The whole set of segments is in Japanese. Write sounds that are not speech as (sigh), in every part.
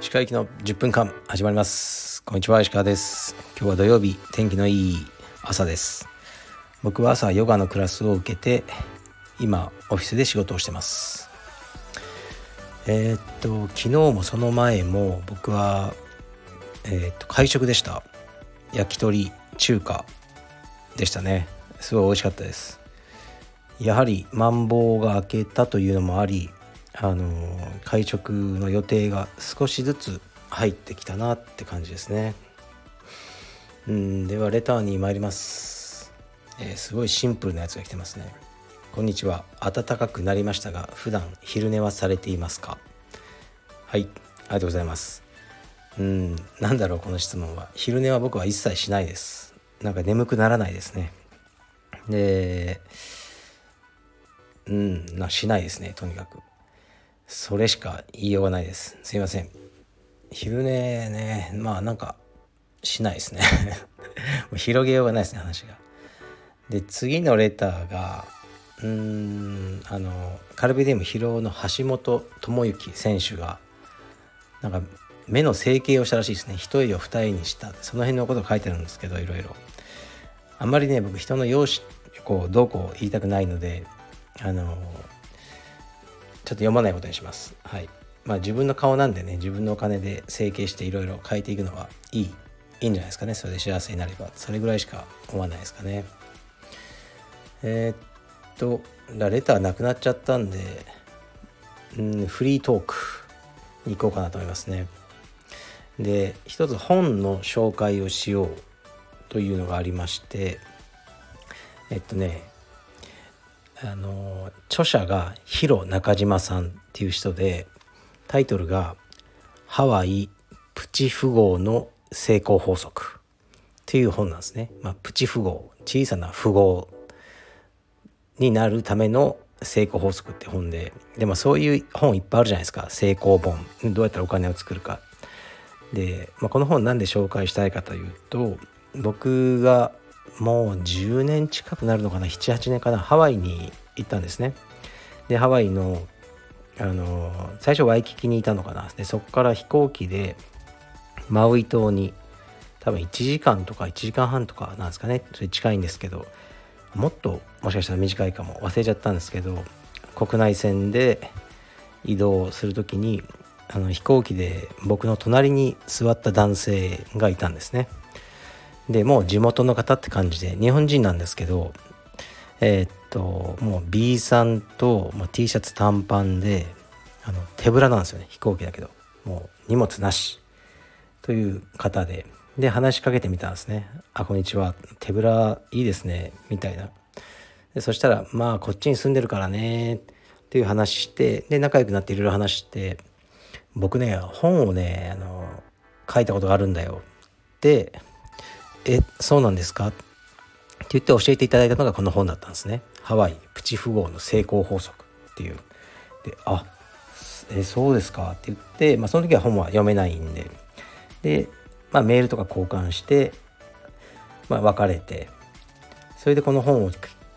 石川行きの10分間始まります。こんにちは石川です。今日は土曜日天気のいい朝です。僕は朝ヨガのクラスを受けて今オフィスで仕事をしてます。えー、っと昨日もその前も僕はえー、っと会食でした。焼き鳥中華でしたね。すごい美味しかったです。やはりマンボウが明けたというのもありあの会食の予定が少しずつ入ってきたなって感じですね。うんではレターに参ります、えー、すごいシンプルなやつが来てますね。こんにちは。暖かくなりましたが普段昼寝はされていますか？はいありがとうございます。うんなんだろうこの質問は。昼寝は僕は一切しないです。なんか眠くならないですね。でうん。なしないですねとにかく。それしか言いようがないです。すいません。昼寝ねまあなんかしないですね。(laughs) 広げようがないですね話が。で次のレターがうーんあのカルビディウム疲労の橋本智之選手がなんか目の整形をしたらしいですね。一重を二重にした。その辺のことを書いてるんですけどいろいろ。あんまりね僕人の容姿こうどうこう言いたくないのであのちょっと読まないことにします。はい。まあ自分の顔なんでね、自分のお金で整形していろいろ変えていくのはいい、いいんじゃないですかね。それで幸せになれば。それぐらいしか思わないですかね。えー、っと、レターなくなっちゃったんで、うん、フリートークに行こうかなと思いますね。で、一つ本の紹介をしようというのがありまして、えっとね、あの著者がヒロ中島さんっていう人でタイトルが「ハワイプチ富豪の成功法則」っていう本なんですね。まあ、プチ富豪小さな富豪になるための成功法則って本ででもそういう本いっぱいあるじゃないですか成功本どうやったらお金を作るか。で、まあ、この本なんで紹介したいかというと僕がもう10年近くなるのかな？78年かな？ハワイに行ったんですね。でハワイのあの最初ワイキキにいたのかな？でそこから飛行機でマウイ島に多分1時間とか1時間半とかなんですかね？それ近いんですけどもっともしかしたら短いかも。忘れちゃったんですけど国内線で移動する時にあの飛行機で僕の隣に座った男性がいたんですね。でもう地元の方って感じで日本人なんですけどえー、っともう B さんともう T シャツ短パンであの手ぶらなんですよね飛行機だけど。もう荷物なし。という方で。で話しかけてみたんですね「あこんにちは。手ぶらいいですね」みたいな。でそしたら「まあこっちに住んでるからね」っていう話してで仲良くなっていろいろ話して「僕ね本をねあの書いたことがあるんだよ」ってえそうなんですか?」って言って教えていただいたのがこの本だったんですね。ハワイプチ富豪の成功法則っていう。で「あえそうですか」って言って、まあ、その時は本は読めないんでで、まあ、メールとか交換して、まあ、別れてそれでこの本を、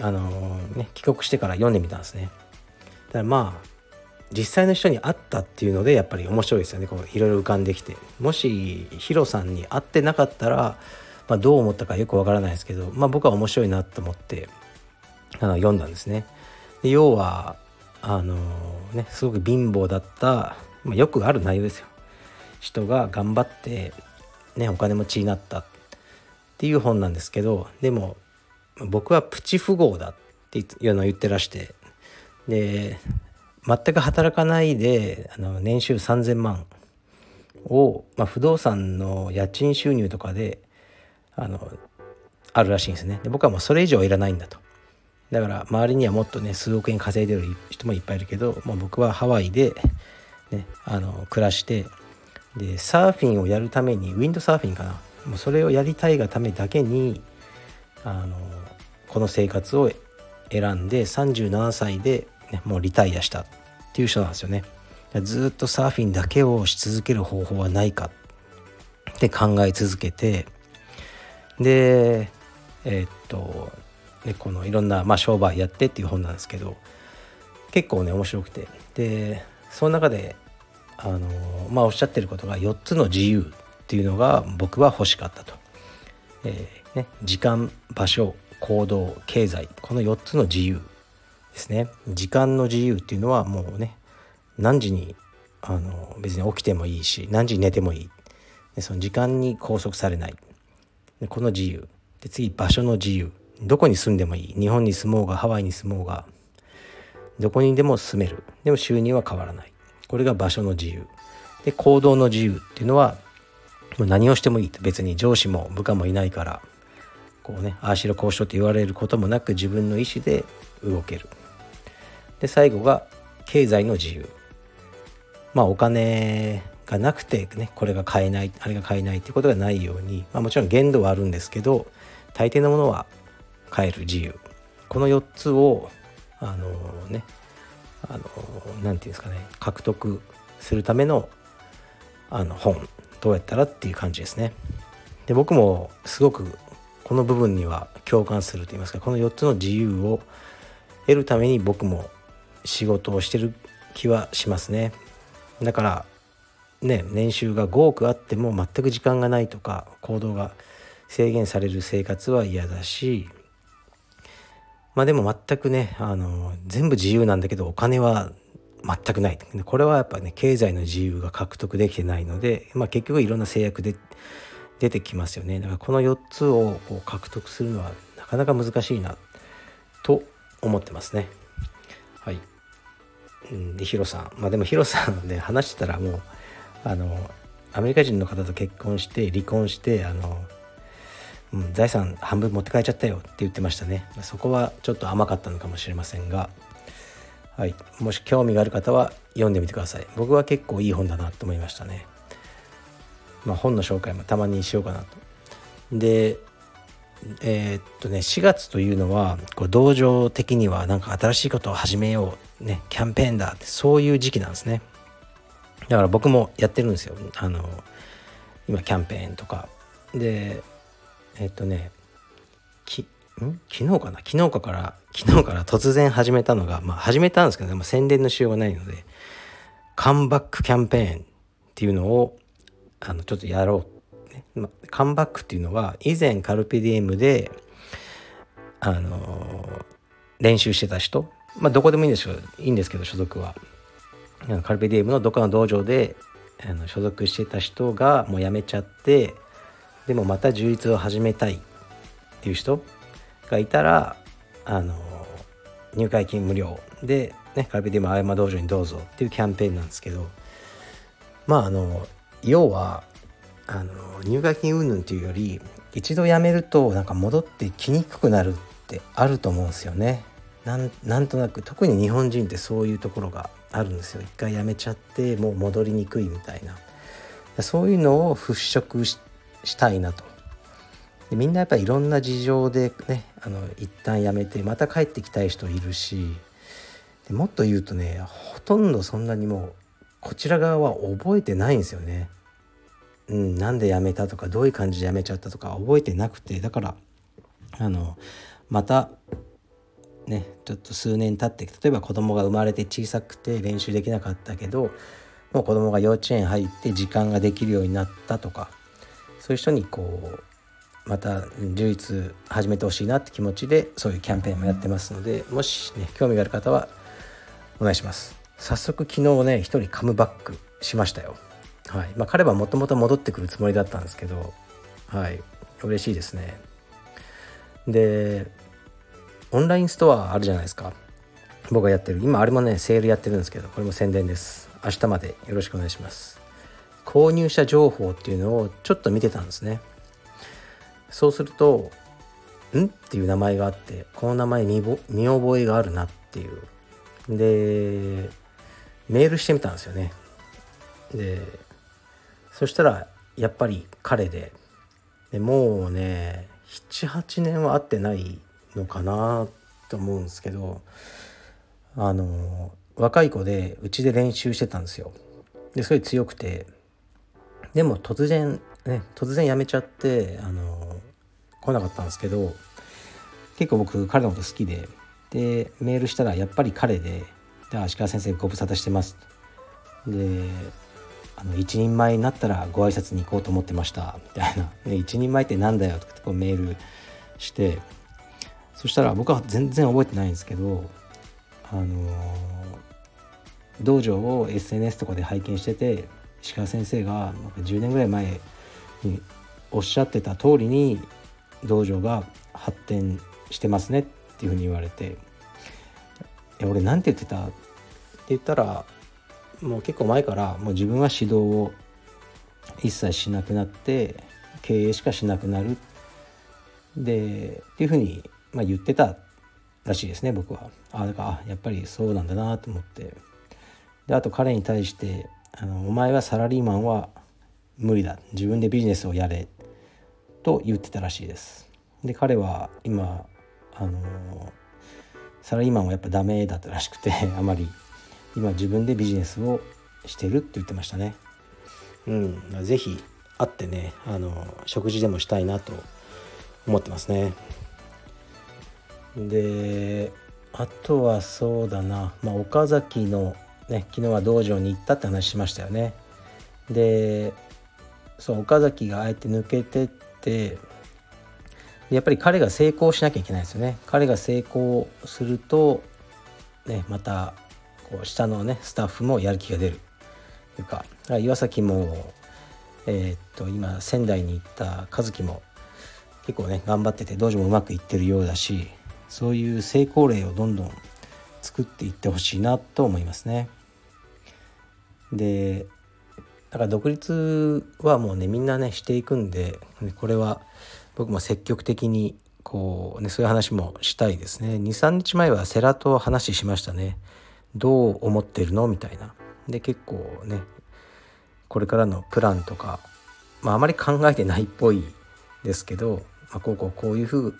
あのー、ね、帰国してから読んでみたんですね。だからまあ実際の人に会ったっていうのでやっぱり面白いですよねこういろいろ浮かんできてもしヒロさんに会ってなかったらまあ、どう思ったかよくわからないですけど、まあ、僕は面白いなと思ってあの読んだんですね。で要はあのねすごく貧乏だった、まあ、よくある内容ですよ。人が頑張ってねお金持ちになったっていう本なんですけどでも僕はプチ富豪だっていうのを言ってらしてで全く働かないであの年収3,000万を、まあ、不動産の家賃収入とかであのあるらしいんですね。で僕はもうそれ以上はいらないんだと。だから周りにはもっとね数億円稼いでる人もいっぱいいるけどもう僕はハワイで、ね、あの暮らしてでサーフィンをやるためにウィンドサーフィンかな。もうそれをやりたいがためだけにあのこの生活を選んで37歳で、ね、もうリタイアしたっていう人なんですよね。ずっとサーフィンだけをし続ける方法はないかって考え続けてでえー、っとね、このいろんな、まあ、商売やってっていう本なんですけど結構ね面白くて。でその中であのまあおっしゃってることが4つの自由っていうのが僕は欲しかったと。えーね、時間場所行動経済この4つの自由ですね。時間の自由っていうのはもうね何時にあの別に起きてもいいし何時に寝てもいい。でその時間に拘束されない。でこの自由。で次場所の自由。どこに住んでもいい。日本に住もうがハワイに住もうがどこにでも住める。でも収入は変わらない。これが場所の自由。で行動の自由っていうのはもう何をしてもいい。別に上司も部下もいないからこうねああしろこうしろって言われることもなく自分の意思で動ける。で最後が経済の自由。まあお金がなくてねこれが買えないあれが買えないってことがないように、まあ、もちろん限度はあるんですけど大抵のものは買える自由この4つをあのねあの何て言うんですかね獲得するためのあの本どうやったらっていう感じですね。で僕もすごくこの部分には共感すると言いますかこの4つの自由を得るために僕も仕事をしてる気はしますね。だからね年収が5億あっても全く時間がないとか行動が制限される生活は嫌だしまあでも全くねあの全部自由なんだけどお金は全くない。これはやっぱね経済の自由が獲得できてないので、まあ、結局いろんな制約で出てきますよね。だからこの4つをこう獲得するのはなかなか難しいなと思ってますね。はい。でヒロさん。まあでもヒロさんね話してたらもうあのアメリカ人の方と結婚して離婚してあの、うん、財産半分持って帰っちゃったよって言ってましたね。そこはちょっと甘かったのかもしれませんが。はい、もし興味がある方は読んでみてください。僕は結構いい本だなと思いましたね。まあ本の紹介もたまにしようかなと。でえー、っとね4月というのはこう道場的にはなんか新しいことを始めようねキャンペーンだってそういう時期なんですね。だから僕もやってるんですよ。あの今キャンペーンとか。でえ、っとねきん？昨日かな？昨日かから昨日から突然始めたのがまあ始めたんですけど、ね、宣伝のしようがないのでカムバックキャンペーンっていうのをあのちょっとやろう、ねま、カムバックっていうのは以前カルピディエムであの練習してた人。まあどこでもいいんですよいいんですけど所属は。カルピディエムのどっかの道場であの所属してた人がもう辞めちゃってでもまた充実を始めたいっていう人がいたらあの入会金無料で、ね、カルビディエム青山道場にどうぞっていうキャンペーンなんですけどまああの要はあの入会金云々っていうより一度辞めるとなんか戻ってきにくくなるってあると思うんですよね。なんなんとなく特に日本人ってそういうところがあるんですよ。一回辞めちゃってもう戻りにくいみたいなそういうのを払拭したいなとでみんなやっぱりいろんな事情でねあの一旦やめてまた帰ってきたい人いるしでもっと言うとねほとんどそんなにもうこちら側は覚えてないんですよね。うん、なんで辞めたとかどういう感じで辞めちゃったとか覚えてなくてだからあのまたねちょっと数年経って例えば子供が生まれて小さくて練習できなかったけどもう子供が幼稚園入って時間ができるようになったとかそういう人にこうまた充実始めてほしいなって気持ちでそういうキャンペーンもやってますのでもしね興味がある方はお願いします。早速昨日ね一人カムバックしましたよ。はい。まあ彼はもともと戻ってくるつもりだったんですけどはい。嬉しいですね。でオンラインストアあるじゃないですか。僕がやってる。今あれもねセールやってるんですけどこれも宣伝です。明日までよろしくお願いします。購入者情報っていうのをちょっと見てたんですね。そうすると「ん?」っていう名前があってこの名前見見覚えがあるなっていう。でメールしてみたんですよね。でそしたらやっぱり彼で。でもうね78年は会ってないのかなと思うんですけどあの若い子でうちで練習してたんですよ。ですごい強くて。でも突然ね突然辞めちゃってあの来なかったんですけど結構僕彼のこと好きで。でメールしたらやっぱり彼で「で足利先生ご無沙汰してます」であの一人前になったらご挨拶に行こうと思ってました。みたいな「一人前ってなんだよ」とかってこうメールして。そしたら僕は全然覚えてないんですけどあの道場を SNS とかで拝見してて石川先生がなんか10年ぐらい前におっしゃってた通りに道場が発展してますねっていうふうに言われて「俺何て言ってた?」って言ったらもう結構前からもう自分は指導を一切しなくなって経営しかしなくなるでっていうふうに、まあ、言ってたらしいですね僕は。あだからやっぱりそうなんだなと思ってであと彼に対してあの「お前はサラリーマンは無理だ自分でビジネスをやれ」と言ってたらしいです。で彼は今あのサラリーマンはやっぱダメだったらしくて (laughs) あまり今自分でビジネスをしてるって言ってましたね。うん、ぜひ会ってねあの食事でもしたいなと思ってますね。であとはそうだな、まあ、岡崎のね昨日は道場に行ったって話しましたよね。でそう岡崎があえて抜けてってやっぱり彼が成功しなきゃいけないですよね。彼が成功すると、ね、またこう下のねスタッフもやる気が出るというか岩崎も、えー、っと今仙台に行った和樹も結構ね頑張ってて道場もうまくいってるようだしそういう成功例をどんどん作っていってほしいなと思いますね。でだから独立はもうねみんなねしていくんでこれは僕も積極的にこうねそういう話もしたいですね。23日前は世良と話しましたね。どう思ってるの？みたいな。で結構ねこれからのプランとか、まあ、あまり考えてないっぽいですけど、まあ、こうこうこういう風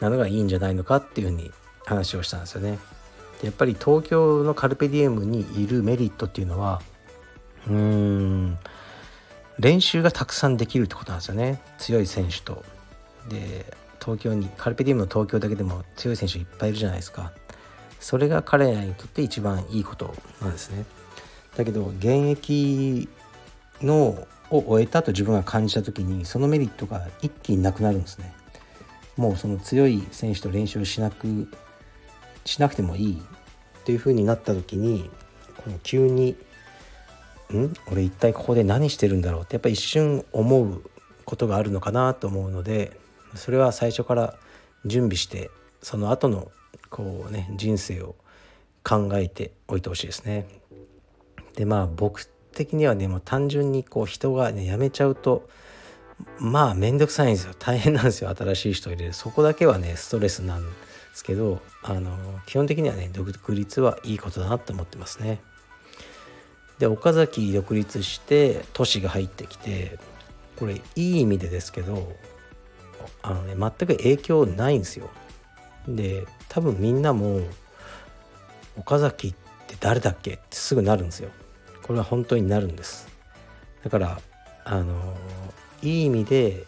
なのがいいんじゃないのかっていうふうに話をしたんですよね。でやっぱり東京のカルペディエムにいるメリットっていうのはうーん練習がたくさんできるってことなんですよね強い選手と。で東京にカルペディウムの東京だけでも強い選手いっぱいいるじゃないですかそれが彼らにとって一番いいことなんですねだけど現役のを終えたと自分が感じた時にそのメリットが一気になくなるんですねもうその強い選手と練習しなくしなくてもいいっていう風になった時にこの急に「ん？俺一体ここで何してるんだろう?」ってやっぱ一瞬思うことがあるのかなと思うのでそれは最初から準備してその後のこうね人生を考えておいてほしいですね。でまあ僕的にはねもう単純にこう人がね辞めちゃうとまあ面倒くさいんですよ大変なんですよ新しい人入れるそこだけはねストレスなんですけどあの基本的にはね独立はいいことだなって思ってますね。で岡崎独立して都市が入ってきてこれいい意味でですけどあのね全く影響ないんですよ。で多分みんなも岡崎って誰だっけってすぐなるんですよ。これは本当になるんです。だからあのいい意味で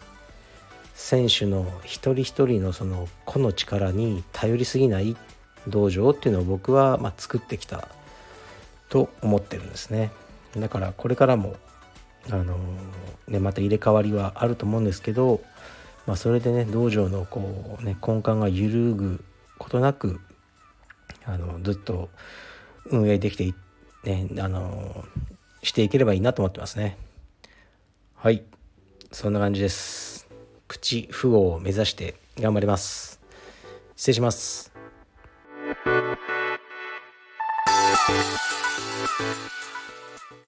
選手の一人一人のその個の力に頼りすぎない道場っていうのを僕はま作ってきたと思ってるんですね。だからこれからもあのね、また入れ替わりはあると思うんですけど、まあ、それでね道場のこう、ね、根幹が揺るぐことなくあのずっと運営できてね、あのしていければいいなと思ってますねはいそんな感じです口符号を目指して頑張ります失礼します Thank you.